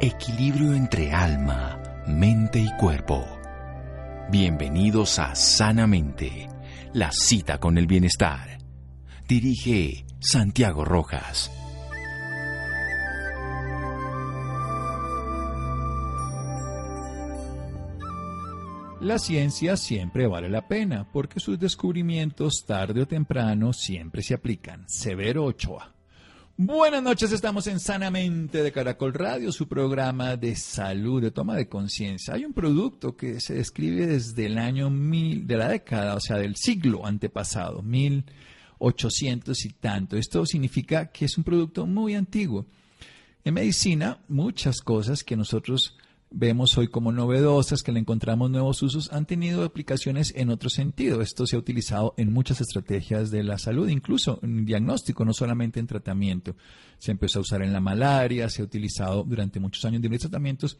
Equilibrio entre alma, mente y cuerpo. Bienvenidos a Sanamente, la cita con el bienestar. Dirige Santiago Rojas. La ciencia siempre vale la pena porque sus descubrimientos tarde o temprano siempre se aplican. Severo Ochoa. Buenas noches, estamos en Sanamente de Caracol Radio, su programa de salud, de toma de conciencia. Hay un producto que se describe desde el año mil, de la década, o sea, del siglo antepasado, 1800 y tanto. Esto significa que es un producto muy antiguo. En medicina, muchas cosas que nosotros vemos hoy como novedosas, que le encontramos nuevos usos, han tenido aplicaciones en otro sentido. Esto se ha utilizado en muchas estrategias de la salud, incluso en diagnóstico, no solamente en tratamiento. Se empezó a usar en la malaria, se ha utilizado durante muchos años en diferentes tratamientos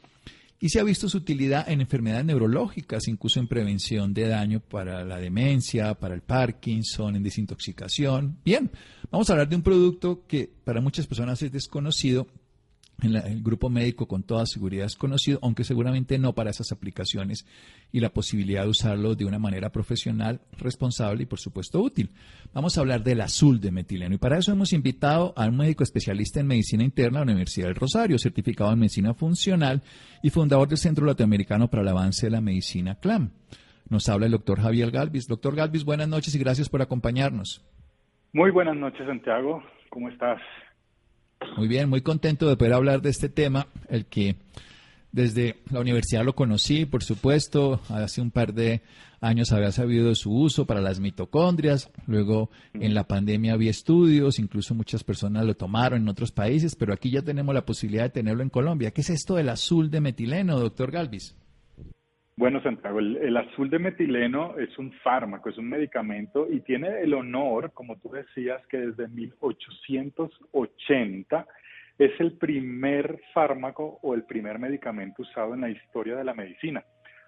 y se ha visto su utilidad en enfermedades neurológicas, incluso en prevención de daño para la demencia, para el Parkinson, en desintoxicación. Bien, vamos a hablar de un producto que para muchas personas es desconocido, el grupo médico con toda seguridad es conocido, aunque seguramente no para esas aplicaciones y la posibilidad de usarlo de una manera profesional, responsable y por supuesto útil. Vamos a hablar del azul de metileno y para eso hemos invitado a un médico especialista en medicina interna de la Universidad del Rosario, certificado en medicina funcional y fundador del Centro Latinoamericano para el Avance de la Medicina CLAM. Nos habla el doctor Javier Galvis. Doctor Galvis, buenas noches y gracias por acompañarnos. Muy buenas noches, Santiago. ¿Cómo estás? Muy bien, muy contento de poder hablar de este tema, el que desde la universidad lo conocí, por supuesto, hace un par de años había sabido de su uso para las mitocondrias, luego en la pandemia había estudios, incluso muchas personas lo tomaron en otros países, pero aquí ya tenemos la posibilidad de tenerlo en Colombia. ¿Qué es esto del azul de metileno, doctor Galvis? Bueno, Santiago, el, azul de metileno es un fármaco, es un medicamento y tiene el honor, como tú decías, que desde 1880 es el primer fármaco o el primer medicamento usado en la historia de la medicina.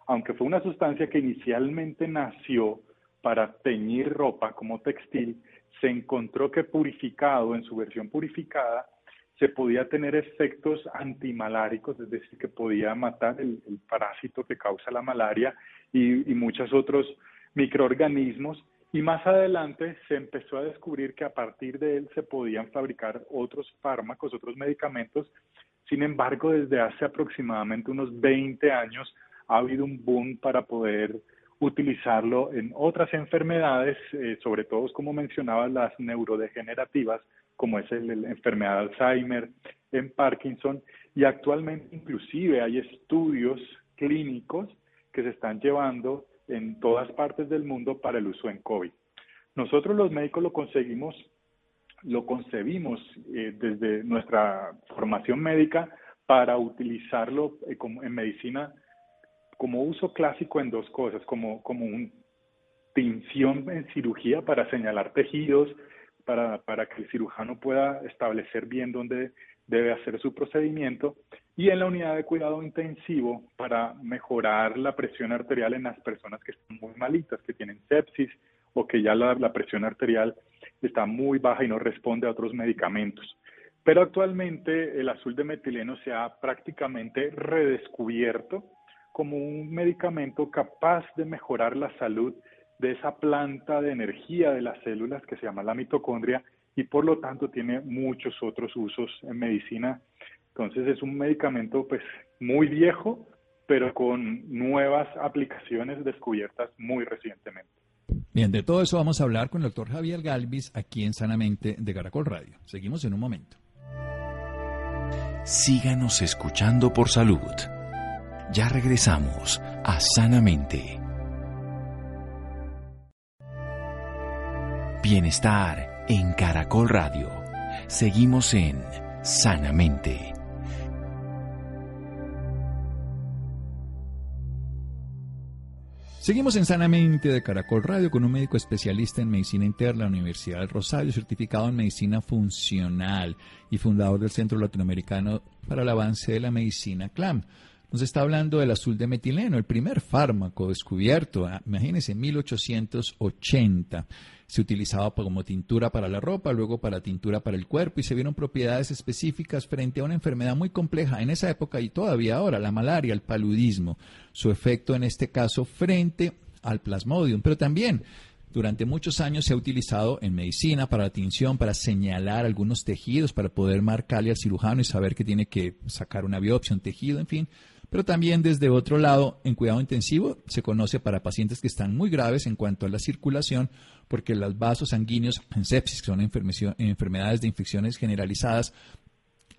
Aunque fue una sustancia que inicialmente nació para teñir ropa como textil, se encontró que purificado, en su versión purificada, se podía tener efectos antimaláricos, es decir, que podía matar el, parásito que causa la malaria y, y, muchos otros microorganismos. Y más adelante se empezó a descubrir que a partir de él se podían fabricar otros fármacos, otros medicamentos. Sin embargo, desde hace aproximadamente unos 20 años ha habido un boom para poder utilizarlo en otras enfermedades, eh, sobre todo, como mencionaba, las neurodegenerativas, como es la enfermedad de Alzheimer, en Parkinson, y actualmente inclusive hay estudios clínicos que se están llevando en todas partes del mundo para el uso en COVID. Nosotros los médicos lo conseguimos, lo concebimos eh, desde nuestra formación médica para utilizarlo eh, en medicina como uso clásico en dos cosas, como, como un tinción en cirugía para señalar tejidos, para, para que el cirujano pueda establecer bien dónde debe hacer su procedimiento y en la unidad de cuidado intensivo para mejorar la presión arterial en las personas que están muy malitas, que tienen sepsis o que ya la, la presión arterial está muy baja y no responde a otros medicamentos. Pero actualmente el azul de metileno se ha prácticamente redescubierto como un medicamento capaz de mejorar la salud de esa planta de energía de las células que se llama la mitocondria y por lo tanto tiene muchos otros usos en medicina. Entonces es un medicamento pues muy viejo, pero con nuevas aplicaciones descubiertas muy recientemente. Bien, de todo eso vamos a hablar con el doctor Javier Galvis aquí en Sanamente de Caracol Radio. Seguimos en un momento. Síganos escuchando por salud. Ya regresamos a Sanamente. Bienestar en Caracol Radio. Seguimos en Sanamente. Seguimos en Sanamente de Caracol Radio con un médico especialista en medicina interna de la Universidad del Rosario, certificado en medicina funcional y fundador del Centro Latinoamericano para el Avance de la Medicina CLAM. Nos está hablando del azul de metileno, el primer fármaco descubierto, ah, imagínense, en 1880. Se utilizaba como tintura para la ropa, luego para tintura para el cuerpo y se vieron propiedades específicas frente a una enfermedad muy compleja en esa época y todavía ahora, la malaria, el paludismo, su efecto en este caso frente al plasmodium, pero también durante muchos años se ha utilizado en medicina para la tinción, para señalar algunos tejidos, para poder marcarle al cirujano y saber que tiene que sacar una biopsia, un tejido, en fin. Pero también desde otro lado, en cuidado intensivo, se conoce para pacientes que están muy graves en cuanto a la circulación, porque los vasos sanguíneos en sepsis, que son enfermedades de infecciones generalizadas,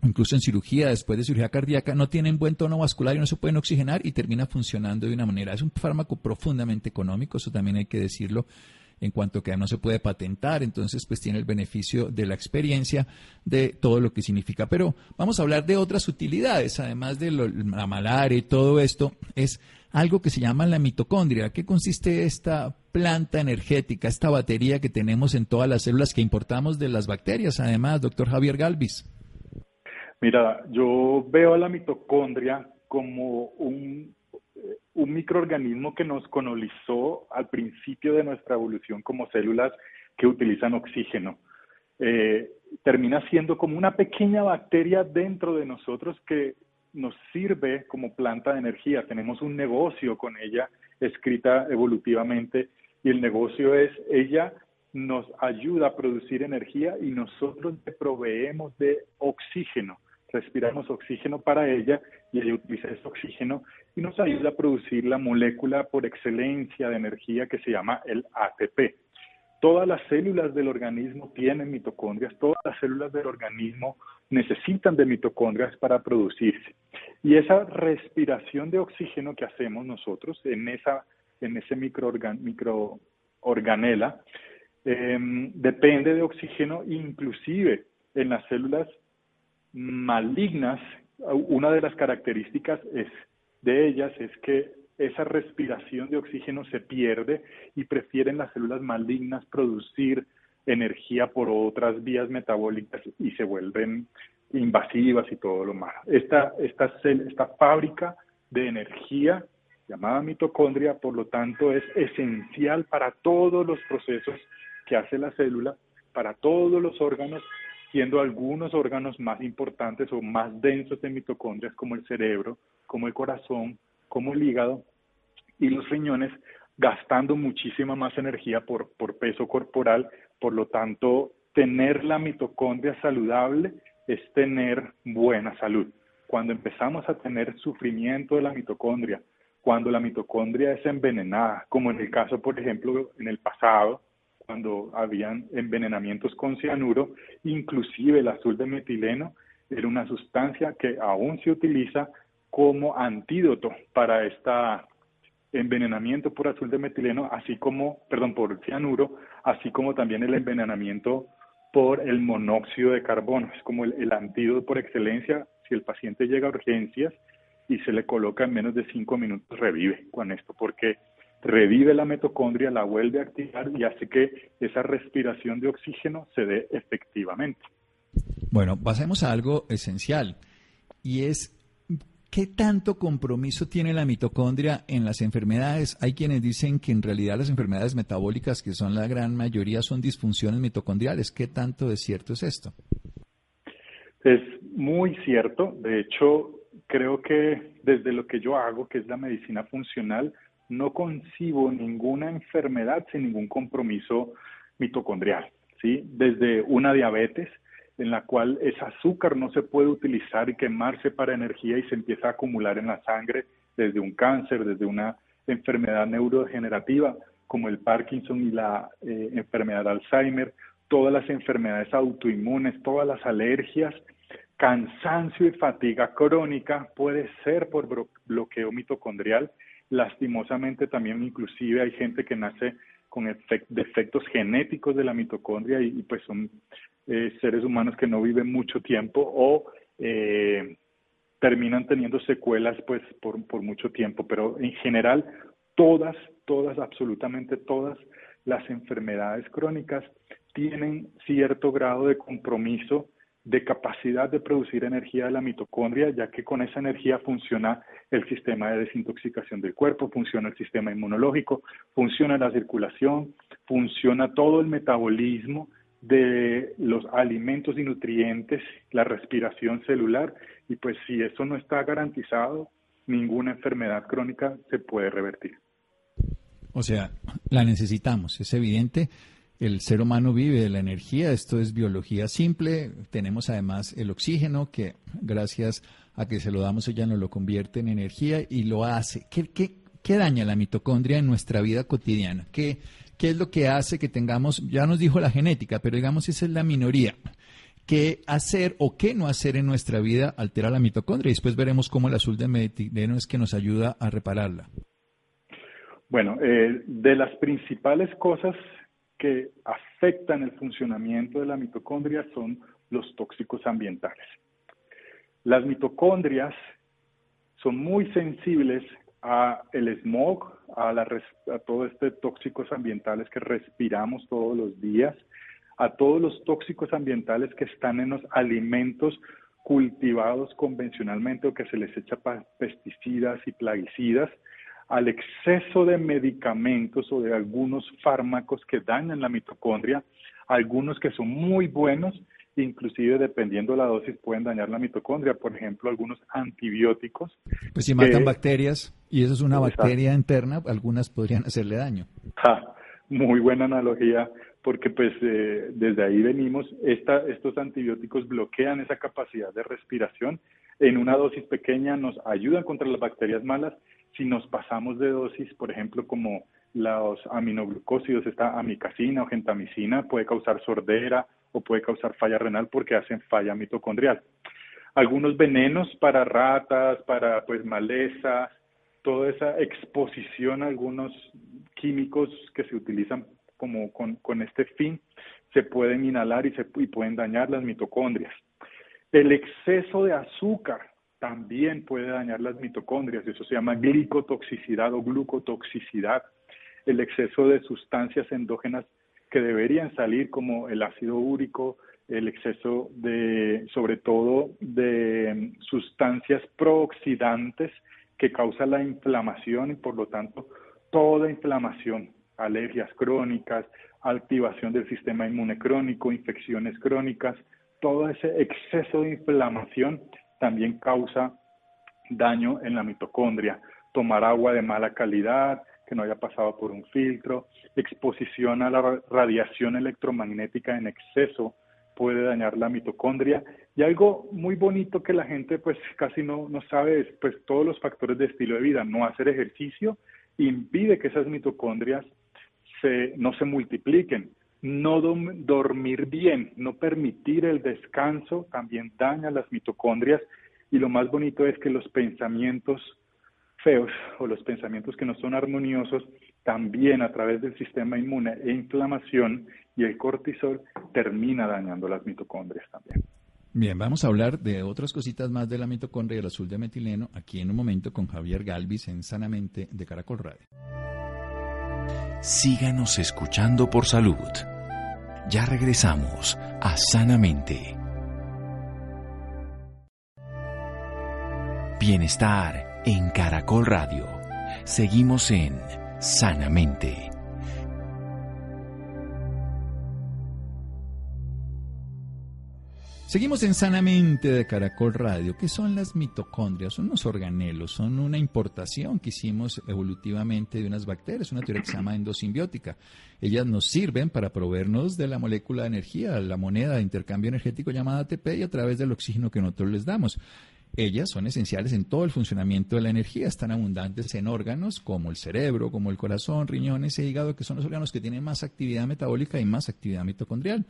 incluso en cirugía, después de cirugía cardíaca, no tienen buen tono vascular y no se pueden oxigenar y termina funcionando de una manera. Es un fármaco profundamente económico, eso también hay que decirlo, en cuanto que no se puede patentar, entonces pues tiene el beneficio de la experiencia de todo lo que significa. Pero vamos a hablar de otras utilidades, además de la malaria y todo esto, es algo que se llama la mitocondria. ¿Qué consiste esta planta energética, esta batería que tenemos en todas las células que importamos de las bacterias? Además, doctor Javier Galvis. Mira, yo veo a la mitocondria como un un microorganismo que nos colonizó al principio de nuestra evolución como células que utilizan oxígeno. Eh, termina siendo como una pequeña bacteria dentro de nosotros que nos sirve como planta de energía. Tenemos un negocio con ella escrita evolutivamente y el negocio es ella nos ayuda a producir energía y nosotros le proveemos de oxígeno respiramos oxígeno para ella y ella utiliza ese oxígeno y nos ayuda a producir la molécula por excelencia de energía que se llama el ATP. Todas las células del organismo tienen mitocondrias, todas las células del organismo necesitan de mitocondrias para producirse. Y esa respiración de oxígeno que hacemos nosotros en, esa, en ese microorganela em, depende de oxígeno inclusive en las células malignas, una de las características es, de ellas es que esa respiración de oxígeno se pierde y prefieren las células malignas producir energía por otras vías metabólicas y se vuelven invasivas y todo lo malo. Esta, esta, esta fábrica de energía llamada mitocondria, por lo tanto, es esencial para todos los procesos que hace la célula, para todos los órganos siendo algunos órganos más importantes o más densos de mitocondrias como el cerebro, como el corazón, como el hígado y los riñones, gastando muchísima más energía por, por peso corporal. Por lo tanto, tener la mitocondria saludable es tener buena salud. Cuando empezamos a tener sufrimiento de la mitocondria, cuando la mitocondria es envenenada, como en el caso, por ejemplo, en el pasado, cuando habían envenenamientos con cianuro, inclusive el azul de metileno era una sustancia que aún se utiliza como antídoto para este envenenamiento por azul de metileno, así como, perdón, por cianuro, así como también el envenenamiento por el monóxido de carbono. Es como el, el antídoto por excelencia. Si el paciente llega a urgencias y se le coloca en menos de cinco minutos, revive con esto, porque revive la mitocondria, la vuelve a activar y hace que esa respiración de oxígeno se dé efectivamente. Bueno, pasemos a algo esencial y es ¿qué tanto compromiso tiene la mitocondria en las enfermedades? Hay quienes dicen que en realidad las enfermedades metabólicas, que son la gran mayoría, son disfunciones mitocondriales. ¿Qué tanto de cierto es esto? Es muy cierto. De hecho, creo que desde lo que yo hago, que es la medicina funcional, no concibo ninguna enfermedad sin ningún compromiso mitocondrial, ¿sí? Desde una diabetes en la cual ese azúcar no se puede utilizar y quemarse para energía y se empieza a acumular en la sangre, desde un cáncer, desde una enfermedad neurodegenerativa como el Parkinson y la eh, enfermedad de Alzheimer, todas las enfermedades autoinmunes, todas las alergias, cansancio y fatiga crónica puede ser por bloqueo mitocondrial. Lastimosamente también inclusive hay gente que nace con defectos genéticos de la mitocondria y, pues son eh, seres humanos que no viven mucho tiempo o eh, terminan teniendo secuelas pues por, por mucho tiempo, pero en general todas, todas, absolutamente todas las enfermedades crónicas tienen cierto grado de compromiso de capacidad de producir energía de la mitocondria, ya que con esa energía funciona el sistema de desintoxicación del cuerpo, funciona el sistema inmunológico, funciona la circulación, funciona todo el metabolismo de los alimentos y nutrientes, la respiración celular, y pues si eso no está garantizado, ninguna enfermedad crónica se puede revertir. O sea, la necesitamos, es evidente. El ser humano vive de la energía, esto es biología simple. Tenemos además el oxígeno que gracias a que se lo damos ella nos lo convierte en energía y lo hace. ¿Qué, qué, daña la mitocondria en nuestra vida cotidiana? ¿Qué, ¿Qué es lo que hace que tengamos, ya nos dijo la genética, pero digamos esa es la minoría? ¿Qué hacer o qué no hacer en nuestra vida altera la mitocondria? Y después veremos cómo el azul de metileno es que nos ayuda a repararla. Bueno, eh, de las principales cosas que afectan el funcionamiento de la mitocondria son los tóxicos ambientales. Las mitocondrias son muy sensibles a el smog, a, la, a todos estos tóxicos ambientales que respiramos todos los días, a todos los tóxicos ambientales que están en los alimentos cultivados convencionalmente o que se les echa pesticidas y plaguicidas, al exceso de medicamentos o de algunos fármacos que dañan la mitocondria, algunos que son muy buenos, inclusive dependiendo de la dosis pueden dañar la mitocondria, por ejemplo, algunos antibióticos. Pues si matan bacterias y eso es una bacteria interna, algunas podrían hacerle daño. muy buena analogía, porque pues eh, desde ahí venimos, esta, estos antibióticos bloquean esa capacidad de respiración, en una dosis pequeña nos ayudan contra las bacterias malas si nos pasamos de dosis, por ejemplo, como los aminoglucósidos, esta amicacina o gentamicina, puede causar sordera o puede causar falla renal porque hacen falla mitocondrial. Algunos venenos para ratas, para pues malezas, toda esa exposición a algunos químicos que se utilizan como con, con este fin, se pueden inhalar y, se, y pueden dañar las mitocondrias. El exceso de azúcar también puede dañar las mitocondrias, eso se llama glicotoxicidad o glucotoxicidad, el exceso de sustancias endógenas que deberían salir como el ácido úrico, el exceso de, sobre todo, de sustancias prooxidantes que causan la inflamación y por lo tanto toda inflamación, alergias crónicas, activación del sistema inmune crónico, infecciones crónicas, todo ese exceso de inflamación también causa daño en la mitocondria. Tomar agua de mala calidad, que no haya pasado por un filtro, exposición a la radiación electromagnética en exceso puede dañar la mitocondria. Y algo muy bonito que la gente pues casi no, no sabe es pues todos los factores de estilo de vida. No hacer ejercicio impide que esas mitocondrias se, no se multipliquen. No dormir bien, no permitir el descanso también daña las mitocondrias y lo más bonito es que los pensamientos feos o los pensamientos que no son armoniosos también a través del sistema inmune e inflamación y el cortisol termina dañando las mitocondrias también. Bien, vamos a hablar de otras cositas más de la mitocondria y el azul de metileno aquí en un momento con Javier Galvis en Sanamente de Caracol Radio. Síganos escuchando por salud. Ya regresamos a Sanamente. Bienestar en Caracol Radio. Seguimos en Sanamente. Seguimos en Sanamente de Caracol Radio. ¿Qué son las mitocondrias? Son unos organelos, son una importación que hicimos evolutivamente de unas bacterias, una teoría que se llama endosimbiótica. Ellas nos sirven para proveernos de la molécula de energía, la moneda de intercambio energético llamada ATP y a través del oxígeno que nosotros les damos. Ellas son esenciales en todo el funcionamiento de la energía, están abundantes en órganos como el cerebro, como el corazón, riñones e hígado, que son los órganos que tienen más actividad metabólica y más actividad mitocondrial.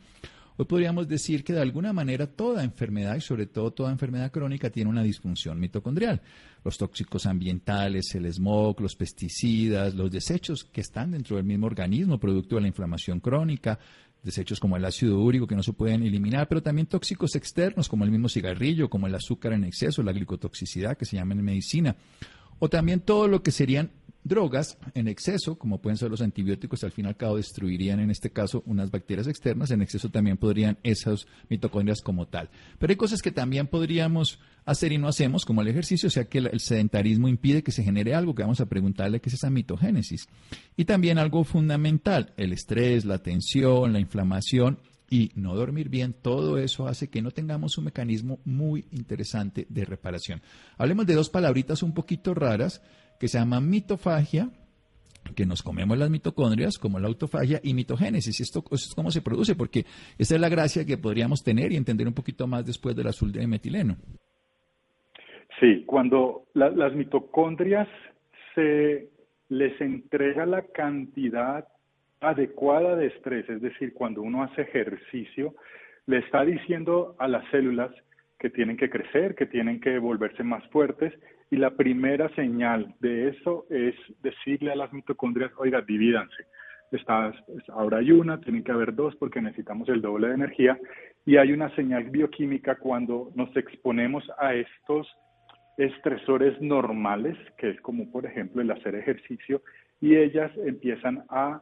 Hoy podríamos decir que de alguna manera toda enfermedad y sobre todo toda enfermedad crónica tiene una disfunción mitocondrial. Los tóxicos ambientales, el smog, los pesticidas, los desechos que están dentro del mismo organismo producto de la inflamación crónica, desechos como el ácido úrico que no se pueden eliminar, pero también tóxicos externos como el mismo cigarrillo, como el azúcar en exceso, la glicotoxicidad que se llama en medicina, o también todo lo que serían drogas en exceso, como pueden ser los antibióticos, al fin y al cabo destruirían en este caso unas bacterias externas, en exceso también podrían esas mitocondrias como tal. Pero hay cosas que también podríamos hacer y no hacemos, como el ejercicio, o sea que el sedentarismo impide que se genere algo, que vamos a preguntarle qué es esa mitogénesis. Y también algo fundamental, el estrés, la tensión, la inflamación y no dormir bien, todo eso hace que no tengamos un mecanismo muy interesante de reparación. Hablemos de dos palabritas un poquito raras que se llama mitofagia, que nos comemos las mitocondrias, como la autofagia y mitogénesis. ¿Esto es cómo se produce? Porque esa es la gracia que podríamos tener y entender un poquito más después del azul de metileno. Sí, cuando las mitocondrias se les entrega la cantidad adecuada de estrés, es decir, cuando uno hace ejercicio, le está diciendo a las células que tienen que crecer, que tienen que volverse más fuertes, y la primera señal de eso es decirle a las mitocondrias, oiga, divídanse. Estás, ahora hay una, tienen que haber dos porque necesitamos el doble de energía, y hay una señal bioquímica cuando nos exponemos a estos estresores normales, que es como por ejemplo el hacer ejercicio, y ellas empiezan a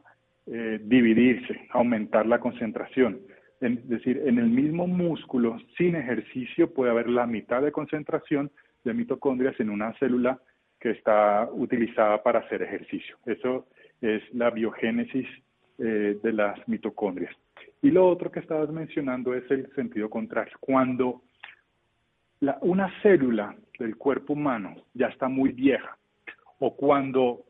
eh, dividirse, aumentar la concentración. Es decir, en el mismo músculo, sin ejercicio, puede haber la mitad de concentración de mitocondrias en una célula que está utilizada para hacer ejercicio. Eso es la biogénesis eh, de las mitocondrias. Y lo otro que estabas mencionando es el sentido contrario. Cuando una célula del cuerpo humano ya está muy vieja o cuando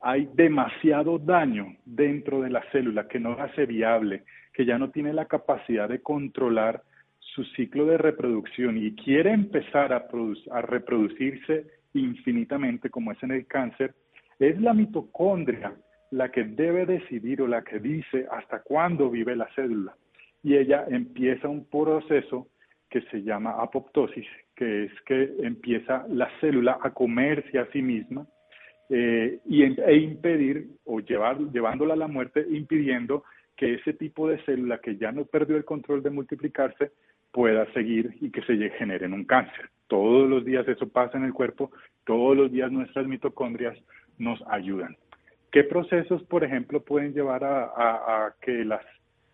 hay demasiado daño dentro de la célula que no hace viable, que ya no tiene la capacidad de controlar su ciclo de reproducción y quiere empezar a, a reproducirse infinitamente, como es en el cáncer, es la mitocondria la que debe decidir o la que dice hasta cuándo vive la célula. Y ella empieza un proceso que se llama apoptosis, que es que empieza la célula a comerse a sí misma eh, y, e impedir o llevar, llevándola a la muerte, impidiendo que ese tipo de célula que ya no perdió el control de multiplicarse pueda seguir y que se genere un cáncer. Todos los días eso pasa en el cuerpo, todos los días nuestras mitocondrias nos ayudan. ¿Qué procesos, por ejemplo, pueden llevar a, que las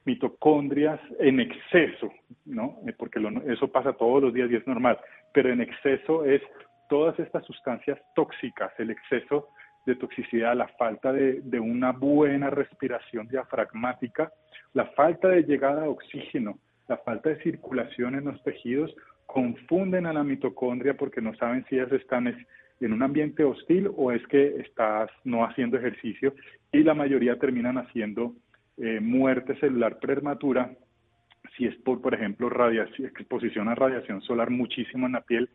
mitocondrias en exceso, ¿no? Porque eso pasa todos los días y es normal, pero en exceso es todas estas sustancias tóxicas, el exceso de toxicidad, la falta de, una buena respiración diafragmática, la falta de llegada de oxígeno, la falta de circulación en los tejidos, confunden a la mitocondria porque no saben si ellas están en un ambiente hostil o es que estás no haciendo ejercicio y la mayoría terminan haciendo eh, muerte celular prematura si es por, por ejemplo, radiación, exposición a radiación solar muchísimo en la piel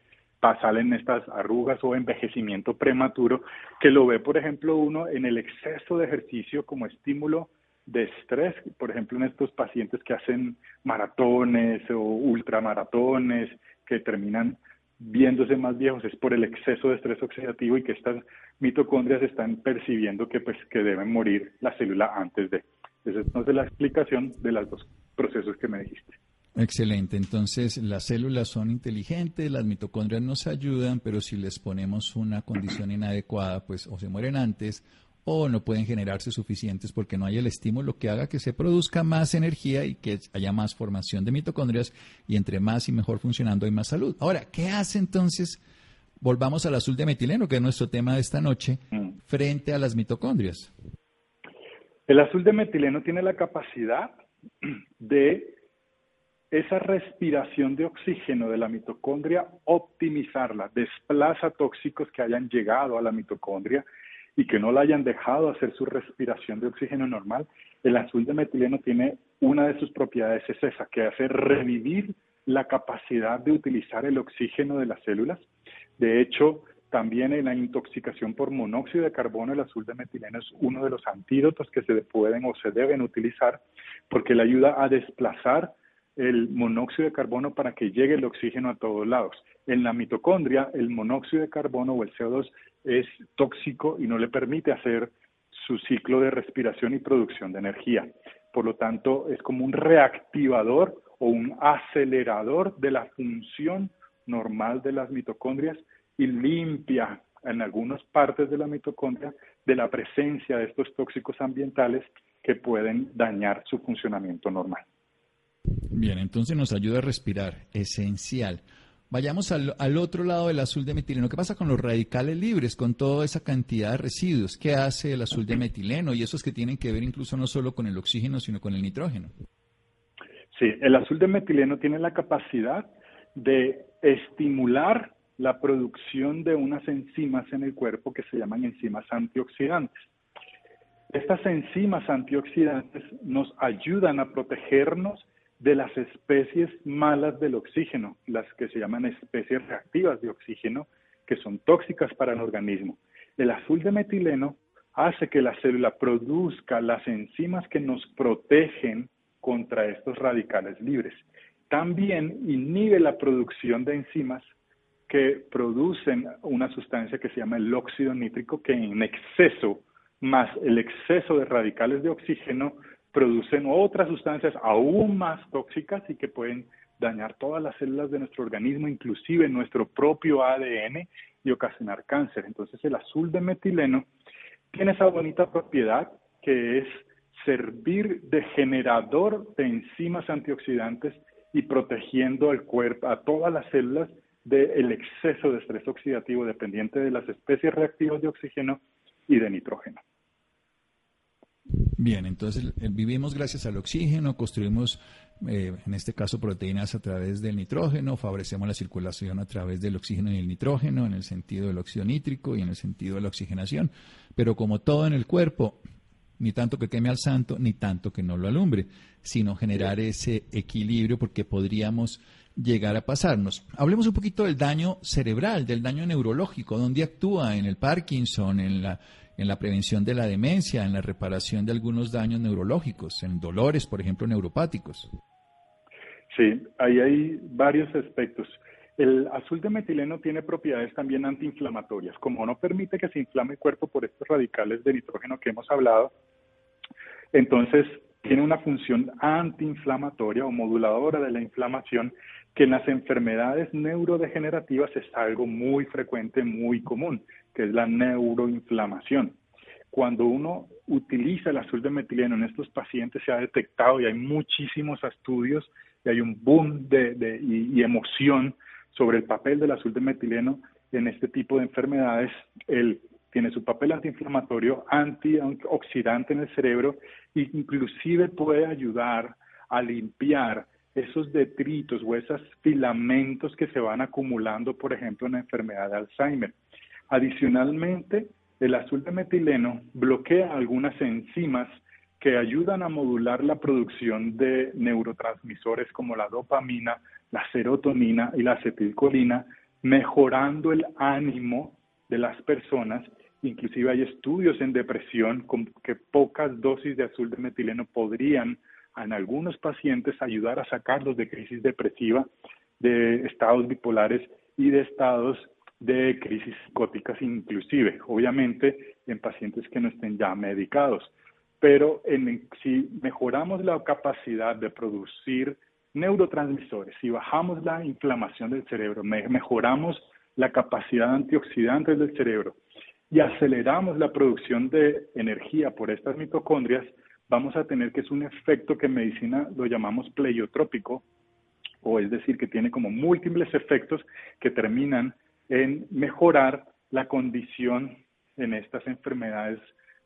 salen estas arrugas o envejecimiento prematuro, que lo ve, por ejemplo, uno en el exceso de ejercicio como estímulo de estrés, por ejemplo, en estos pacientes que hacen maratones o ultramaratones, que terminan viéndose más viejos, es por el exceso de estrés oxidativo y que estas mitocondrias están percibiendo que, pues, que deben morir la célula antes de. Esa es la explicación de los dos procesos que me dijiste. Excelente. Entonces, las células son inteligentes, las mitocondrias nos ayudan, pero si les ponemos una condición inadecuada, pues o se mueren antes o no pueden generarse suficientes porque no hay el estímulo que haga que se produzca más energía y que haya más formación de mitocondrias y entre más y mejor funcionando hay más salud. Ahora, ¿qué hace entonces? Volvamos al azul de metileno, que es nuestro tema de esta noche, mm. frente a las mitocondrias. El azul de metileno tiene la capacidad de esa respiración de oxígeno de la mitocondria, optimizarla, desplaza tóxicos que hayan llegado a la mitocondria y que no la hayan dejado hacer su respiración de oxígeno normal. El azul de metileno tiene una de sus propiedades es esa, que hace revivir la capacidad de utilizar el oxígeno de las células. De hecho, también en la intoxicación por monóxido de carbono, el azul de metileno es uno de los antídotos que se pueden o se deben utilizar porque le ayuda a desplazar el monóxido de carbono para que llegue el oxígeno a todos lados. En la mitocondria, el monóxido de carbono o el CO2 es tóxico y no le permite hacer su ciclo de respiración y producción de energía. Por lo tanto, es como un reactivador o un acelerador de la función normal de las mitocondrias y limpia en algunas partes de la mitocondria de la presencia de estos tóxicos ambientales que pueden dañar su funcionamiento normal. Bien, entonces nos ayuda a respirar, esencial. Vayamos al, al, otro lado del azul de metileno. ¿Qué pasa con los radicales libres, con toda esa cantidad de residuos? ¿Qué hace el azul de metileno y esos que tienen que ver incluso no solo con el oxígeno, sino con el nitrógeno? Sí, el azul de metileno tiene la capacidad de estimular la producción de unas enzimas en el cuerpo que se llaman enzimas antioxidantes. Estas enzimas antioxidantes nos ayudan a protegernos de las especies malas del oxígeno, las que se llaman especies reactivas de oxígeno, que son tóxicas para el organismo. El azul de metileno hace que la célula produzca las enzimas que nos protegen contra estos radicales libres. También inhibe la producción de enzimas que producen una sustancia que se llama el óxido nítrico, que en exceso, más el exceso de radicales de oxígeno, producen otras sustancias aún más tóxicas y que pueden dañar todas las células de nuestro organismo, inclusive nuestro propio ADN y ocasionar cáncer. Entonces el azul de metileno tiene esa bonita propiedad que es servir de generador de enzimas antioxidantes y protegiendo al cuerpo, a todas las células del exceso de estrés oxidativo dependiente de las especies reactivas de oxígeno y de nitrógeno. Bien, entonces vivimos gracias al oxígeno, construimos, eh, en este caso, proteínas a través del nitrógeno, favorecemos la circulación a través del oxígeno y el nitrógeno, en el sentido del óxido nítrico y en el sentido de la oxigenación. Pero como todo en el cuerpo, ni tanto que queme al santo, ni tanto que no lo alumbre, sino generar ese equilibrio porque podríamos llegar a pasarnos. Hablemos un poquito del daño cerebral, del daño neurológico, dónde actúa en el Parkinson, en la, en la prevención de la demencia, en la reparación de algunos daños neurológicos, en dolores, por ejemplo, neuropáticos. Sí, ahí hay varios aspectos. El azul de metileno tiene propiedades también antiinflamatorias. Como no permite que se inflame el cuerpo por estos radicales de nitrógeno que hemos hablado, entonces tiene una función antiinflamatoria o moduladora de la inflamación que en las enfermedades neurodegenerativas es algo muy frecuente, muy común, que es la neuroinflamación. Cuando uno utiliza el azul de metileno en estos pacientes se ha detectado y hay muchísimos estudios y hay un boom de, y, y emoción sobre el papel del azul de metileno en este tipo de enfermedades. Él tiene su papel antiinflamatorio, antioxidante en el cerebro e inclusive puede ayudar a limpiar esos detritos o esos filamentos que se van acumulando, por ejemplo, en la enfermedad de Alzheimer. Adicionalmente, el azul de metileno bloquea algunas enzimas que ayudan a modular la producción de neurotransmisores como la dopamina, la serotonina y la acetilcolina, mejorando el ánimo de las personas. Inclusive hay estudios en depresión con que pocas dosis de azul de metileno podrían en algunos pacientes ayudar a sacarlos de crisis depresiva, de estados bipolares y de estados de crisis psicóticas inclusive, obviamente en pacientes que no estén ya medicados. Pero si mejoramos la capacidad de producir neurotransmisores, si bajamos la inflamación del cerebro, mejoramos la capacidad antioxidante del cerebro y aceleramos la producción de energía por estas mitocondrias, vamos a tener que es un efecto que en medicina lo llamamos pleiotrópico, o es decir, que tiene como múltiples efectos que terminan en mejorar la condición en estas enfermedades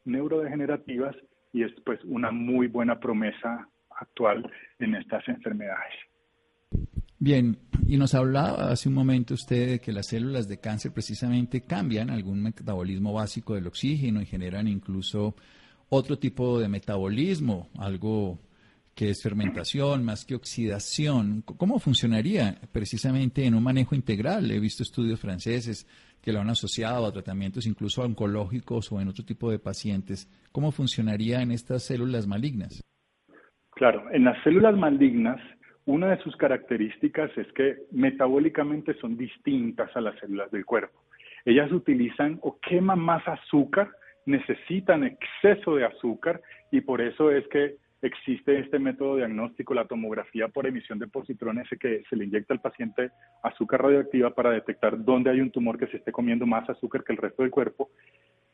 neurodegenerativas y es pues una muy buena promesa actual en estas enfermedades. Bien, y nos hablaba hace un momento usted de que las células de cáncer precisamente cambian algún metabolismo básico del oxígeno y generan incluso otro tipo de metabolismo, algo que es fermentación más que oxidación. ¿Cómo funcionaría precisamente en un manejo integral? He visto estudios franceses que lo han asociado a tratamientos incluso oncológicos o en otro tipo de pacientes. ¿Cómo funcionaría en estas células malignas? Claro, en las células malignas, una de sus características es que metabólicamente son distintas a las células del cuerpo. Ellas utilizan o queman más azúcar necesitan exceso de azúcar y por eso es que existe este método diagnóstico, la tomografía por emisión de positrones, que se le inyecta al paciente azúcar radioactiva para detectar dónde hay un tumor que se esté comiendo más azúcar que el resto del cuerpo,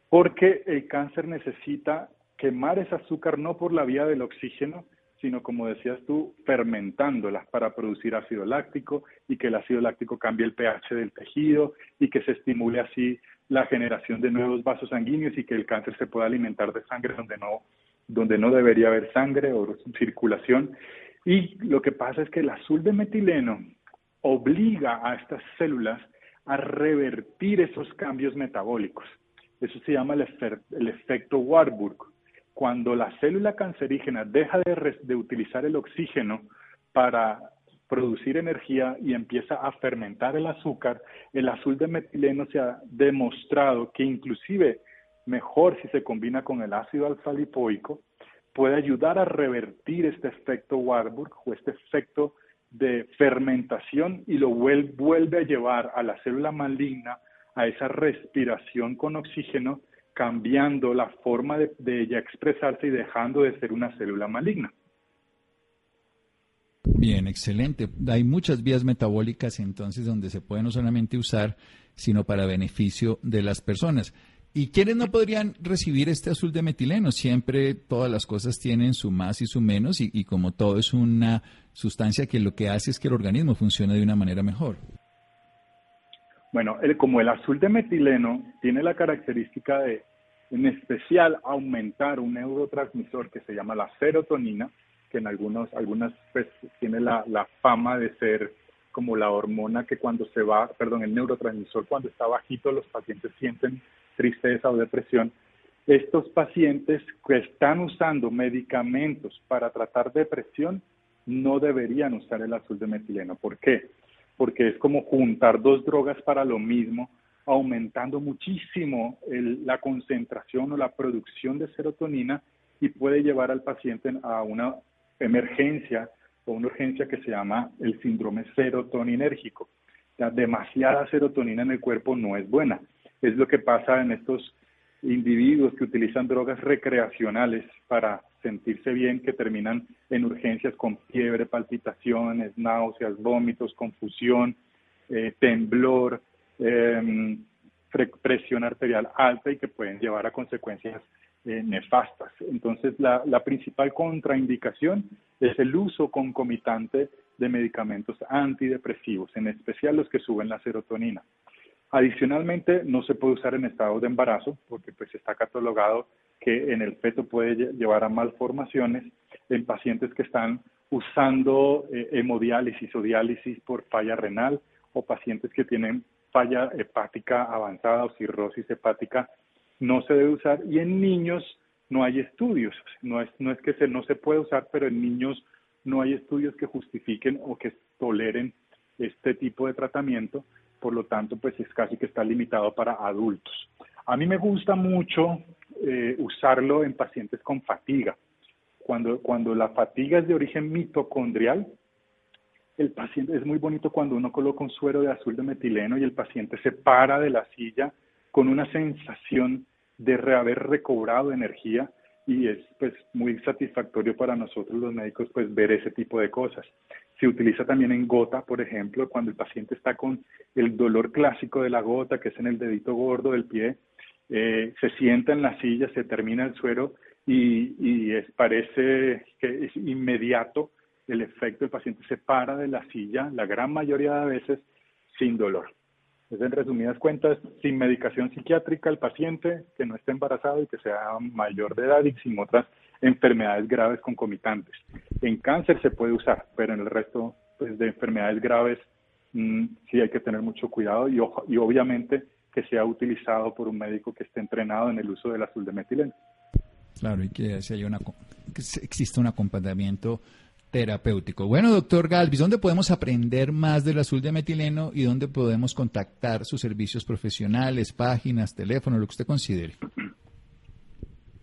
porque el cáncer necesita quemar ese azúcar no por la vía del oxígeno, sino como decías tú, fermentándolas para producir ácido láctico y que el ácido láctico cambie el pH del tejido y que se estimule así la generación de nuevos vasos sanguíneos y que el cáncer se pueda alimentar de sangre donde no, donde no debería haber sangre o circulación. Y lo que pasa es que el azul de metileno obliga a estas células a revertir esos cambios metabólicos. Eso se llama el, el efecto Warburg cuando la célula cancerígena deja de, utilizar el oxígeno para producir energía y empieza a fermentar el azúcar, el azul de metileno se ha demostrado que inclusive mejor si se combina con el ácido alfa lipoico, puede ayudar a revertir este efecto Warburg o este efecto de fermentación y lo vuelve a llevar a la célula maligna a esa respiración con oxígeno cambiando la forma de, ella expresarse y dejando de ser una célula maligna. Bien, excelente. Hay muchas vías metabólicas entonces donde se puede no solamente usar, sino para beneficio de las personas. ¿Y quiénes no podrían recibir este azul de metileno? Siempre todas las cosas tienen su más y su menos y, como todo es una sustancia que lo que hace es que el organismo funcione de una manera mejor. Bueno, el, como el azul de metileno tiene la característica de, en especial, aumentar un neurotransmisor que se llama la serotonina, que en algunos, algunas pues, tiene la, la fama de ser como la hormona que cuando se va, perdón, el neurotransmisor cuando está bajito los pacientes sienten tristeza o depresión. Estos pacientes que están usando medicamentos para tratar depresión no deberían usar el azul de metileno. ¿Por qué? Porque es como juntar dos drogas para lo mismo, aumentando muchísimo la concentración o la producción de serotonina y puede llevar al paciente a una emergencia o una urgencia que se llama el síndrome serotoninérgico. Demasiada serotonina en el cuerpo no es buena. Es lo que pasa en estos individuos que utilizan drogas recreacionales para sentirse bien que terminan en urgencias con fiebre, palpitaciones, náuseas, vómitos, confusión, eh, temblor, em, presión arterial alta y que pueden llevar a consecuencias eh, nefastas. Entonces, la principal contraindicación es el uso concomitante de medicamentos antidepresivos, en especial los que suben la serotonina. Adicionalmente, no se puede usar en estado de embarazo porque pues está catalogado que en el feto puede llevar a malformaciones en pacientes que están usando eh, hemodiálisis o diálisis por falla renal o pacientes que tienen falla hepática avanzada o cirrosis hepática. No se debe usar y en niños no hay estudios, no es, no es que se, no se puede usar, pero en niños no hay estudios que justifiquen o que toleren este tipo de tratamiento, por lo tanto, pues es casi que está limitado para adultos. A mí me gusta mucho eh, usarlo en pacientes con fatiga. Cuando, cuando la fatiga es de origen mitocondrial, el paciente es muy bonito cuando uno coloca un suero de azul de metileno y el paciente se para de la silla con una sensación de haber recobrado energía y es pues muy satisfactorio para nosotros los médicos pues ver ese tipo de cosas. Se utiliza también en gota, por ejemplo, cuando el paciente está con el dolor clásico de la gota, que es en el dedito gordo del pie, eh, se sienta en la silla, se termina el suero y, es, parece que es inmediato el efecto, el paciente se para de la silla la gran mayoría de veces sin dolor. Es en resumidas cuentas, sin medicación psiquiátrica el paciente que no esté embarazado y que sea mayor de edad y sin otras enfermedades graves concomitantes. En cáncer se puede usar, pero en el resto pues, de enfermedades graves mm, sí hay que tener mucho cuidado y, y obviamente que sea utilizado por un médico que esté entrenado en el uso del azul de metileno. Claro, y que, si una, que exista un acompañamiento terapéutico. Bueno, doctor Galvis, ¿dónde podemos aprender más del azul de metileno y dónde podemos contactar sus servicios profesionales, páginas, teléfono, lo que usted considere?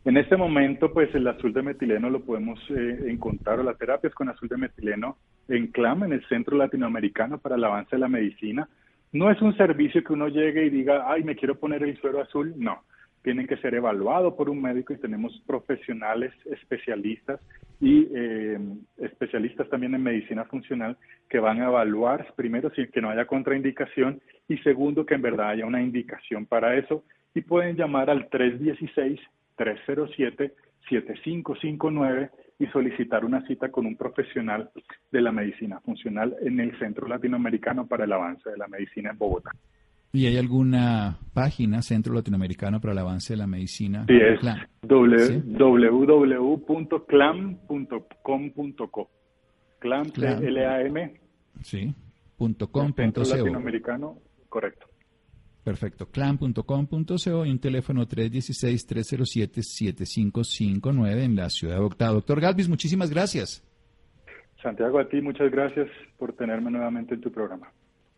En este momento, pues el azul de metileno lo podemos eh, encontrar, o las terapias con azul de metileno en CLAM, en el Centro Latinoamericano para el Avance de la Medicina. No es un servicio que uno llegue y diga, ay, me quiero poner el suero azul. No. tienen que ser evaluados por un médico y tenemos profesionales especialistas y eh, especialistas también en medicina funcional que van a evaluar primero si que no haya contraindicación y segundo que en verdad haya una indicación para eso y pueden llamar al 316 307 7559 y solicitar una cita con un profesional de la medicina funcional en el Centro Latinoamericano para el Avance de la Medicina en Bogotá. ¿Y hay alguna página, Centro Latinoamericano para el Avance de la Medicina? Sí, es www.clam.com.co. Clam, L-A-M. Sí, punto com, Centro Latinoamericano, correcto. Perfecto. clan.com.co y un teléfono 316-307-7559 en la ciudad de Bogotá. Doctor Galvis, muchísimas gracias. Santiago, a ti muchas gracias por tenerme nuevamente en tu programa.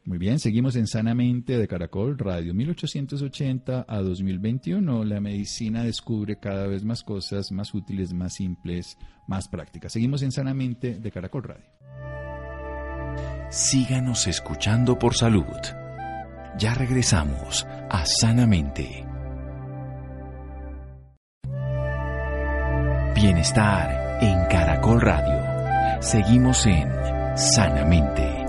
Muy bien, seguimos en Sanamente de Caracol Radio 1880 a 2021. La medicina descubre cada vez más cosas más útiles, más simples, más prácticas. Seguimos en Sanamente de Caracol Radio. Síganos escuchando por salud. Ya regresamos a Sanamente. Bienestar en Caracol Radio. Seguimos en Sanamente.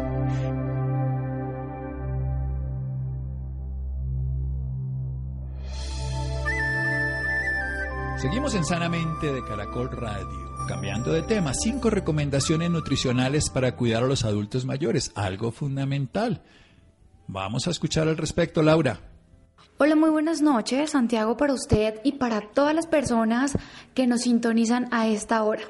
Seguimos en Sanamente de Caracol Radio. Cambiando de tema, cinco recomendaciones nutricionales para cuidar a los adultos mayores, algo fundamental. Vamos a escuchar al respecto, Laura. Hola, muy buenas noches, Santiago, para usted y para todas las personas que nos sintonizan a esta hora.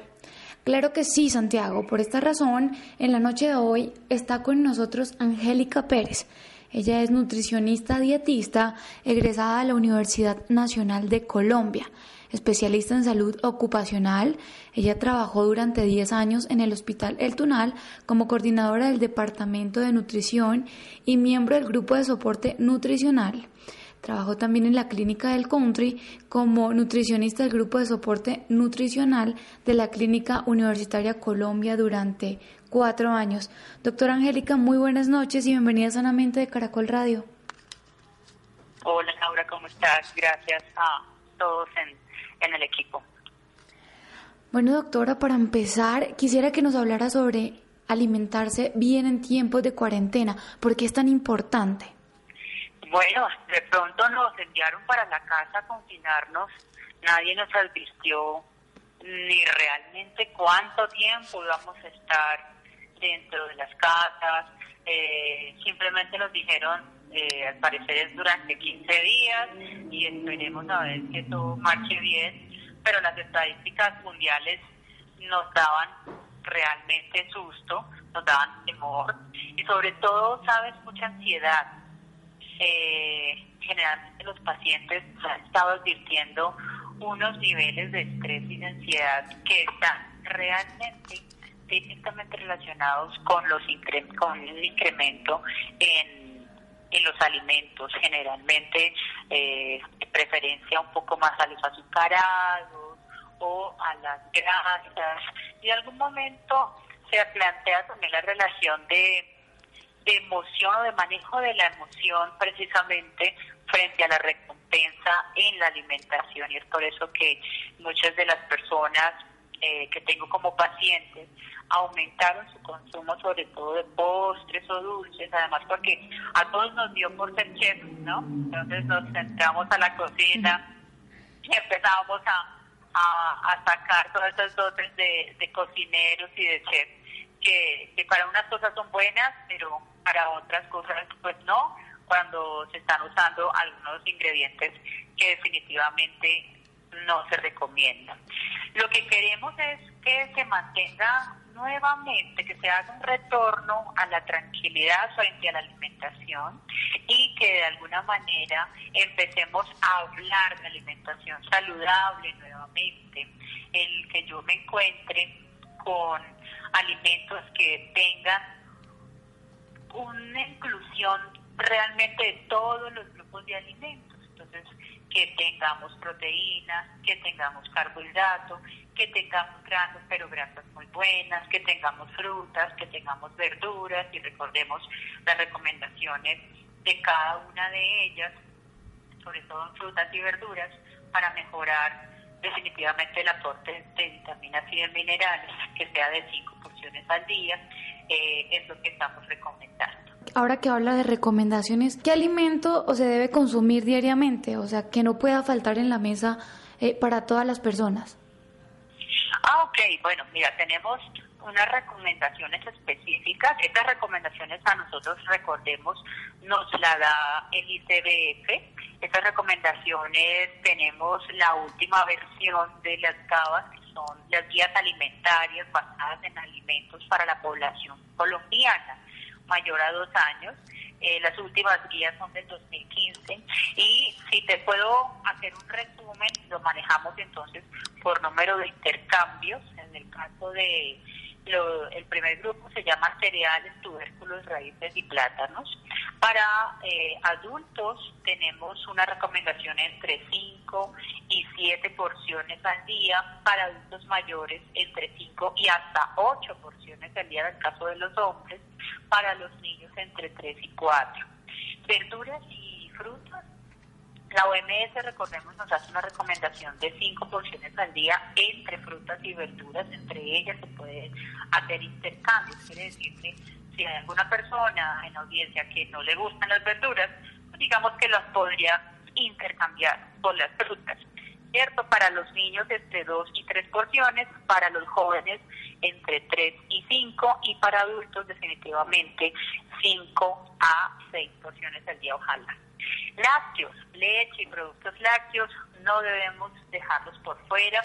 Claro que sí, Santiago. Por esta razón, en la noche de hoy está con nosotros Angélica Pérez. Ella es nutricionista dietista egresada de la Universidad Nacional de Colombia especialista en salud ocupacional. Ella trabajó durante 10 años en el Hospital El Tunal como coordinadora del Departamento de Nutrición y miembro del Grupo de Soporte Nutricional. Trabajó también en la Clínica del Country como nutricionista del Grupo de Soporte Nutricional de la Clínica Universitaria Colombia durante cuatro años. Doctora Angélica, muy buenas noches y bienvenida sanamente de Caracol Radio. Hola Laura, ¿cómo estás? Gracias a todos en en el equipo. Bueno, doctora, para empezar, quisiera que nos hablara sobre alimentarse bien en tiempos de cuarentena. ¿Por qué es tan importante? Bueno, de pronto nos enviaron para la casa a confinarnos. Nadie nos advirtió ni realmente cuánto tiempo íbamos a estar dentro de las casas. Eh, simplemente nos dijeron, eh, al parecer es durante 15 días y esperemos a ver que todo marche bien, pero las estadísticas mundiales nos daban realmente susto, nos daban temor y sobre todo, sabes, mucha ansiedad. Eh, generalmente los pacientes han estado advirtiendo unos niveles de estrés y de ansiedad que están realmente directamente relacionados con los con el incremento en en los alimentos, generalmente eh, preferencia un poco más a los azucarados o a las grasas. Y en algún momento se plantea también la relación de, de emoción o de manejo de la emoción precisamente frente a la recompensa en la alimentación. Y es por eso que muchas de las personas eh, que tengo como pacientes aumentaron su consumo sobre todo de postres o dulces, además porque a todos nos dio por ser chefs, ¿no? Entonces nos centramos a la cocina y empezamos a, a, sacar todas esas dotes de, cocineros y de chefs que para unas cosas son buenas, pero para otras cosas pues no, cuando se están usando algunos ingredientes que definitivamente no se recomienda. Lo que queremos es que se mantenga nuevamente, que se haga un retorno a la tranquilidad frente a la alimentación y que de alguna manera empecemos a hablar de alimentación saludable nuevamente, el que yo me encuentre con alimentos que tengan una inclusión realmente de todos los grupos de alimentos. Entonces, que tengamos proteínas, que tengamos carbohidratos, que tengamos grasas, pero grasas muy buenas, que tengamos frutas, que tengamos verduras y recordemos las recomendaciones de cada una de ellas, sobre todo en frutas y verduras, para mejorar definitivamente el aporte de vitaminas y de minerales, que sea de 5 porciones al día, eh, es lo que estamos recomendando. Ahora que habla de recomendaciones, ¿qué alimento o se debe consumir diariamente? O sea, que no pueda faltar en la mesa eh, para todas las personas. Ah, ok. Bueno, mira, tenemos unas recomendaciones específicas. Estas recomendaciones a nosotros, recordemos, nos la da el ICBF. Estas recomendaciones tenemos la última versión de las GABAS, que son las guías alimentarias basadas en alimentos para la población colombiana mayor a dos años. Eh, las últimas guías son del 2015 y si te puedo hacer un resumen, lo manejamos entonces por número de intercambios. En el caso de el primer grupo se llama cereales, tubérculos, raíces y plátanos. Para eh, adultos tenemos una recomendación entre 5 y 7 porciones al día, para adultos mayores entre 5 y hasta 8 porciones al día en el caso de los hombres, para los niños entre 3 y 4. Verduras y frutas la OMS, recordemos, nos hace una recomendación de cinco porciones al día entre frutas y verduras. Entre ellas se puede hacer intercambios. Quiere decir que si hay alguna persona en audiencia que no le gustan las verduras, pues digamos que las podría intercambiar por las frutas. ¿Cierto? Para los niños entre dos y tres porciones, para los jóvenes entre tres y cinco y para adultos definitivamente cinco a seis porciones al día, ojalá. Lácteos, leche y productos lácteos no debemos dejarlos por fuera.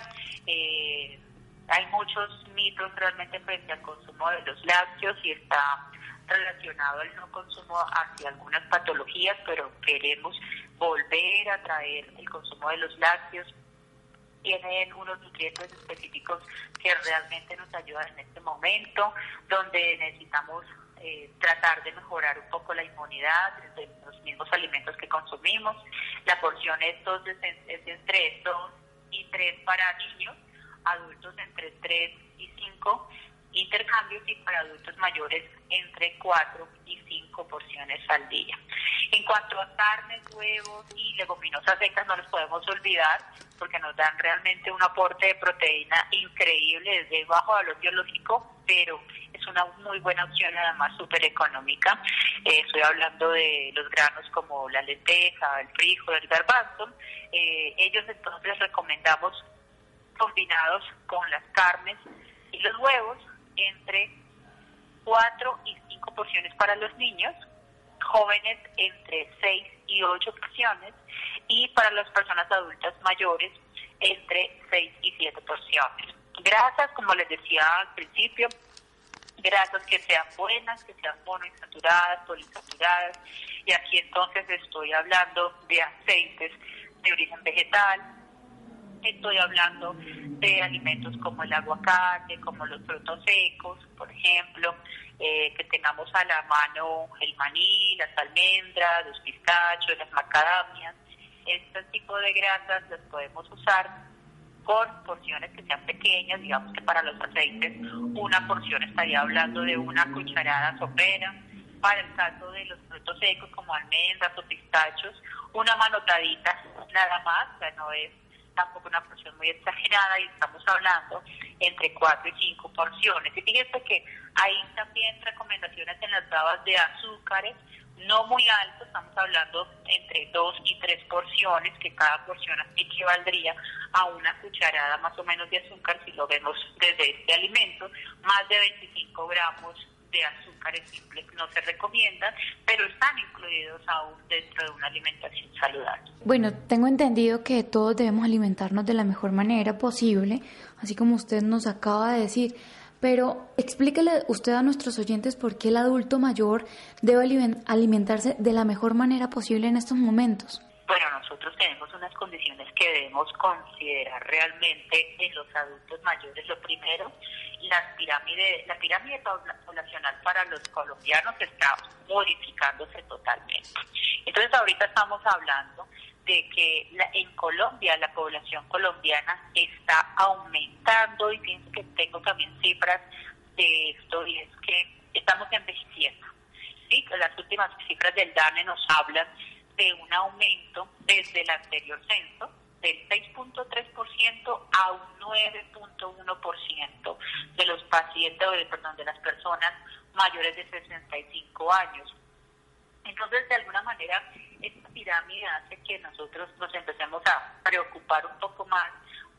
Eh, hay muchos mitos realmente frente al consumo de los lácteos y está relacionado al no consumo hacia algunas patologías, pero queremos volver a traer el consumo de los lácteos. Tienen unos nutrientes específicos que realmente nos ayudan en este momento, donde necesitamos eh, tratar de mejorar un poco la inmunidad de los mismos alimentos que consumimos. La porción entonces es entre 2 y 3 para niños, adultos entre 3 y 5 intercambios y para adultos mayores entre 4 y 5 porciones al día. En cuanto a carnes, huevos y leguminosas secas, no los podemos olvidar porque nos dan realmente un aporte de proteína increíble desde bajo valor biológico, pero es una muy buena opción, además súper económica. Eh, estoy hablando de los granos como la lenteja, el frijol, el garbanzo. Eh, ellos entonces recomendamos combinados con las carnes y los huevos entre 4 y 5 porciones para los niños, jóvenes entre 6 y 8 porciones y para las personas adultas mayores entre 6 y 7 porciones. Grasas, como les decía al principio, grasas que sean buenas, que sean monoinsaturadas, poliinsaturadas, y aquí entonces estoy hablando de aceites de origen vegetal, estoy hablando de alimentos como el aguacate, como los frutos secos, por ejemplo, eh, que tengamos a la mano el maní, las almendras, los pistachos, las macadamias. Este tipo de grasas las podemos usar con porciones que sean pequeñas, digamos que para los aceites una porción estaría hablando de una cucharada sopera, para el caso de los frutos secos como almendras o pistachos, una manotadita nada más, o sea, no es tampoco una porción muy exagerada y estamos hablando entre 4 y 5 porciones. Y fíjense que hay también recomendaciones en las babas de azúcares, no muy altos, estamos hablando entre 2 y 3 porciones, que cada porción equivaldría a una cucharada más o menos de azúcar si lo vemos desde este alimento, más de 25 gramos de azúcares simples no se recomiendan, pero están incluidos aún dentro de una alimentación saludable. Bueno, tengo entendido que todos debemos alimentarnos de la mejor manera posible, así como usted nos acaba de decir. Pero explíquele usted a nuestros oyentes por qué el adulto mayor debe alimentarse de la mejor manera posible en estos momentos. Bueno, nosotros tenemos unas condiciones que debemos considerar realmente en los adultos mayores. Lo primero la pirámide, la pirámide poblacional para los colombianos está modificándose totalmente. Entonces ahorita estamos hablando de que en Colombia la población colombiana está aumentando y pienso que tengo también cifras de esto y es que estamos envejeciendo. ¿sí? Las últimas cifras del DANE nos hablan de un aumento desde el anterior censo del 6.3% a un 9.1% de los pacientes, perdón, de las personas mayores de 65 años. Entonces, de alguna manera, esta pirámide hace que nosotros nos empecemos a preocupar un poco más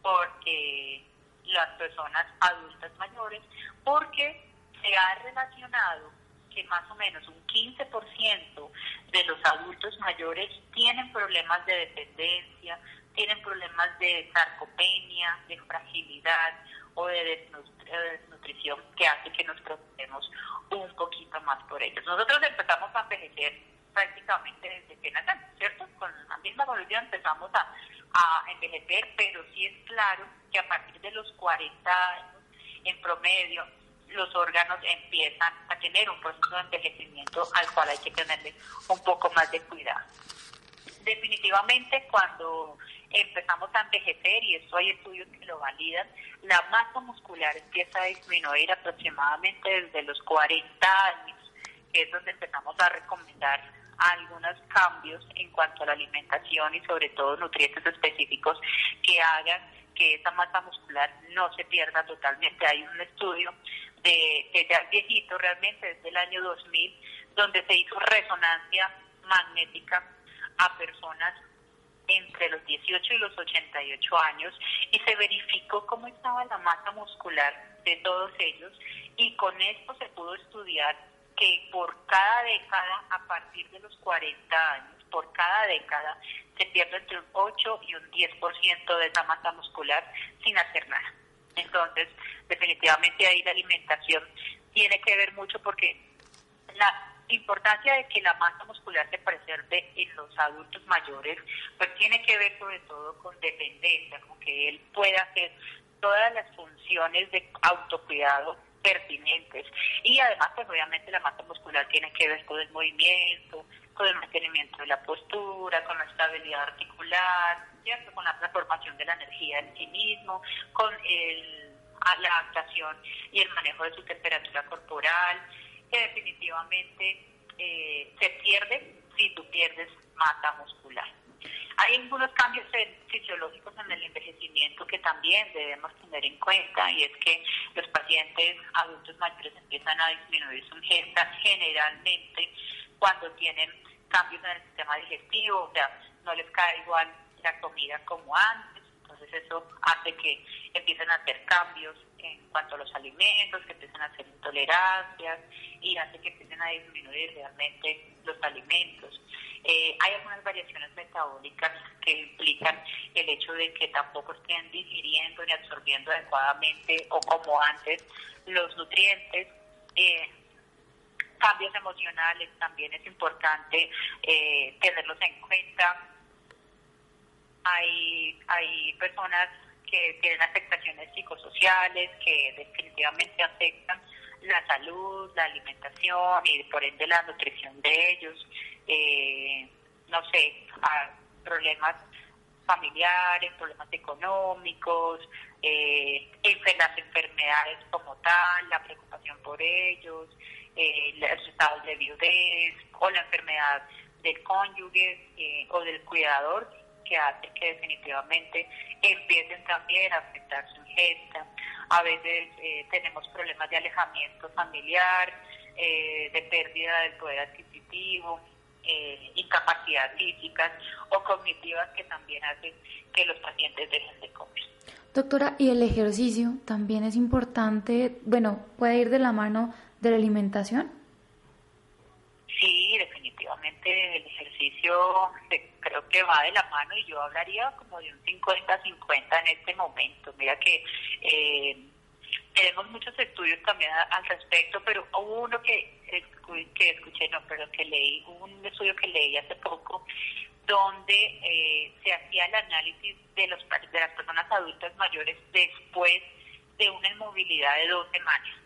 porque las personas adultas mayores, porque se ha relacionado que más o menos un 15% de los adultos mayores tienen problemas de dependencia, tienen problemas de sarcopenia, de fragilidad o de desnutrición que hace que nos preocupemos un poquito más por ellos. Nosotros empezamos a envejecer prácticamente desde que nacemos, ¿cierto? Con la misma evolución empezamos a, a envejecer, pero sí es claro que a partir de los 40 años, en promedio, los órganos empiezan a tener un proceso de envejecimiento al cual hay que tenerle un poco más de cuidado. Definitivamente cuando empezamos a envejecer, y esto hay estudios que lo validan, la masa muscular empieza a disminuir aproximadamente desde los 40 años, que es donde empezamos a recomendar algunos cambios en cuanto a la alimentación y sobre todo nutrientes específicos que hagan que esa masa muscular no se pierda totalmente. Hay un estudio de, que ya viejito realmente, desde el año 2000, donde se hizo resonancia magnética a personas entre los 18 y los 88 años y se verificó cómo estaba la masa muscular de todos ellos y con esto se pudo estudiar que por cada década, a partir de los 40 años, por cada década, se pierde entre un 8 y un 10% de esa masa muscular sin hacer nada. Entonces, definitivamente ahí la alimentación tiene que ver mucho porque la importancia de que la masa muscular se preserve en los adultos mayores, pues tiene que ver sobre todo con dependencia, con que él pueda hacer todas las funciones de autocuidado pertinentes. Y además, pues obviamente la masa muscular tiene que ver con el movimiento, con el mantenimiento de la postura, con la estabilidad articular, ¿cierto? con la transformación de la energía en sí mismo, con el, la adaptación y el manejo de su temperatura corporal, que definitivamente eh, se pierde si tú pierdes masa muscular. Hay algunos cambios fisiológicos en el envejecimiento que también debemos tener en cuenta y es que los pacientes adultos mayores empiezan a disminuir su ingesta generalmente cuando tienen cambios en el sistema digestivo, o sea, no les cae igual la comida como antes, entonces eso hace que empiecen a hacer cambios en cuanto a los alimentos, que empiecen a hacer intolerancias y hace que empiecen a disminuir realmente los alimentos. Eh, hay algunas variaciones metabólicas que implican el hecho de que tampoco estén digiriendo ni absorbiendo adecuadamente o como antes los nutrientes. Eh, cambios emocionales también es importante eh, tenerlos en cuenta. Hay, hay personas que tienen afectaciones psicosociales que definitivamente afectan la salud, la alimentación y por ende la nutrición de ellos, eh, no sé, problemas familiares, problemas económicos, eh, las enfermedades como tal, la preocupación por ellos, eh, los estados de viudez o la enfermedad del cónyuge eh, o del cuidador que hace que definitivamente empiecen también a afectar su ingesta. A veces eh, tenemos problemas de alejamiento familiar, eh, de pérdida del poder adquisitivo, eh, incapacidad físicas o cognitivas que también hacen que los pacientes dejen de comer. Doctora, ¿y el ejercicio también es importante? Bueno, ¿puede ir de la mano de la alimentación? Sí, definitivamente el ejercicio creo que va de la mano y yo hablaría como de un 50-50 en este momento. Mira que eh, tenemos muchos estudios también al respecto, pero hubo uno que, que escuché, no, pero que leí, un estudio que leí hace poco donde eh, se hacía el análisis de, los, de las personas adultas mayores después de una inmovilidad de dos semanas.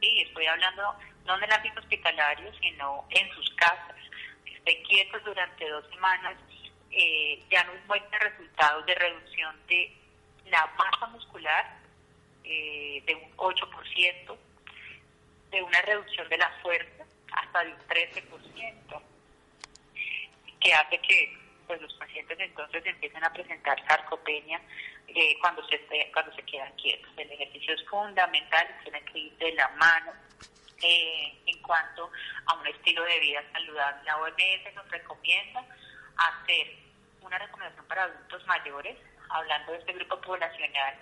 Sí, estoy hablando no en el ámbito hospitalario, sino en sus casas. Estén quietos durante dos semanas, eh, ya nos muestra resultados de reducción de la masa muscular eh, de un 8%, de una reducción de la fuerza hasta de un 13%, que hace que pues los pacientes entonces empiecen a presentar sarcopenia eh, cuando se cuando se quedan quietos. El ejercicio es fundamental, tiene que ir de la mano. Eh, en cuanto a un estilo de vida saludable, la OMS nos recomienda hacer una recomendación para adultos mayores, hablando de este grupo poblacional,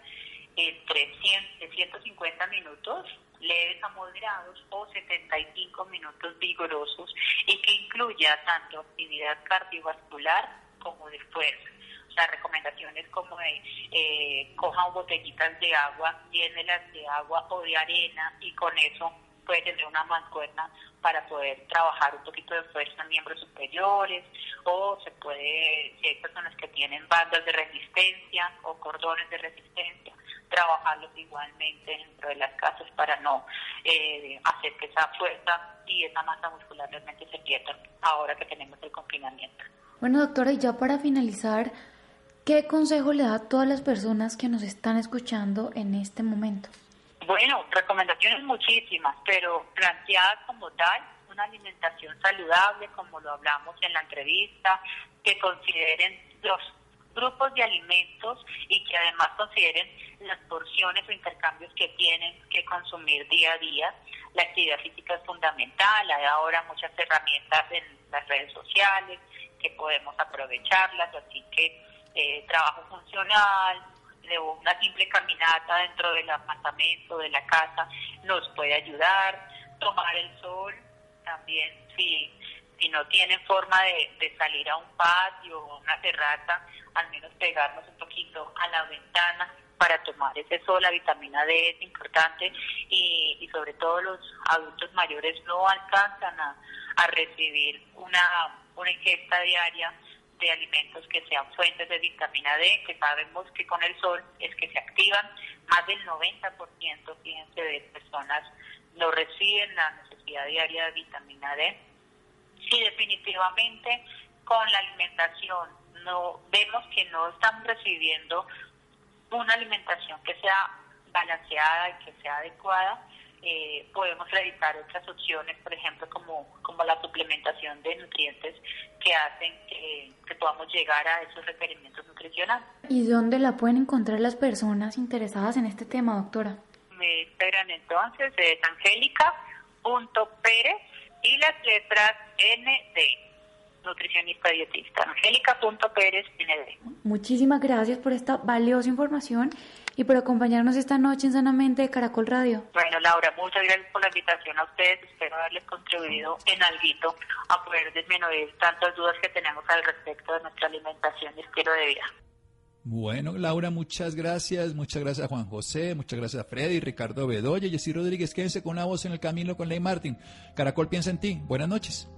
entre 100, 150 minutos leves a moderados o 75 minutos vigorosos y que incluya tanto actividad cardiovascular como de fuerza. O sea, recomendaciones como de eh, cojan botellitas de agua, llénelas de agua o de arena y con eso puede tener una mancuerna para poder trabajar un poquito de fuerza en miembros superiores o se puede, si hay personas que tienen bandas de resistencia o cordones de resistencia, trabajarlos igualmente dentro de las casas para no eh, hacer que esa fuerza y esa masa muscular realmente se pierda ahora que tenemos el confinamiento. Bueno, doctora, y ya para finalizar, ¿qué consejo le da a todas las personas que nos están escuchando en este momento? Bueno, recomendaciones muchísimas, pero planteadas como tal, una alimentación saludable, como lo hablamos en la entrevista, que consideren los grupos de alimentos y que además consideren las porciones o intercambios que tienen que consumir día a día. La actividad física es fundamental, hay ahora muchas herramientas en las redes sociales que podemos aprovecharlas, así que eh, trabajo funcional, una simple caminata dentro del apartamento, de la casa, nos puede ayudar, tomar el sol también, si, si no tienen forma de, de salir a un patio o una terraza, al menos pegarnos un poquito a la ventana para tomar ese sol, la vitamina D es importante y, y sobre todo los adultos mayores no alcanzan a, recibir una, una ingesta diaria de alimentos que sean fuentes de vitamina D, que sabemos que con el sol es que se activan. Más del 90%, fíjense, de personas no reciben la necesidad diaria de vitamina D. Y definitivamente con la alimentación no vemos que no están recibiendo una alimentación que sea balanceada y que sea adecuada, eh, podemos realizar otras opciones, por ejemplo, como, como la suplementación de nutrientes que hacen que, podamos llegar a esos requerimientos nutricionales. ¿Y dónde la pueden encontrar las personas interesadas en este tema, doctora? Me esperan entonces, es angélica.pérez y las letras ND nutricionista dietista. Angélica.pérez ND. Muchísimas gracias por esta valiosa información y por acompañarnos esta noche en Sanamente de Caracol Radio. Bueno, Laura, muchas gracias por la invitación a ustedes. Espero haberles contribuido en algo a poder desmenuzar tantas dudas que tenemos al respecto de nuestra alimentación y estilo de vida. Bueno, Laura, muchas gracias. Muchas gracias a Juan José, muchas gracias a Freddy, Ricardo Bedoya, Jessy Rodríguez. Quédense con una voz en el camino con Ley Martín. Caracol piensa en ti. Buenas noches.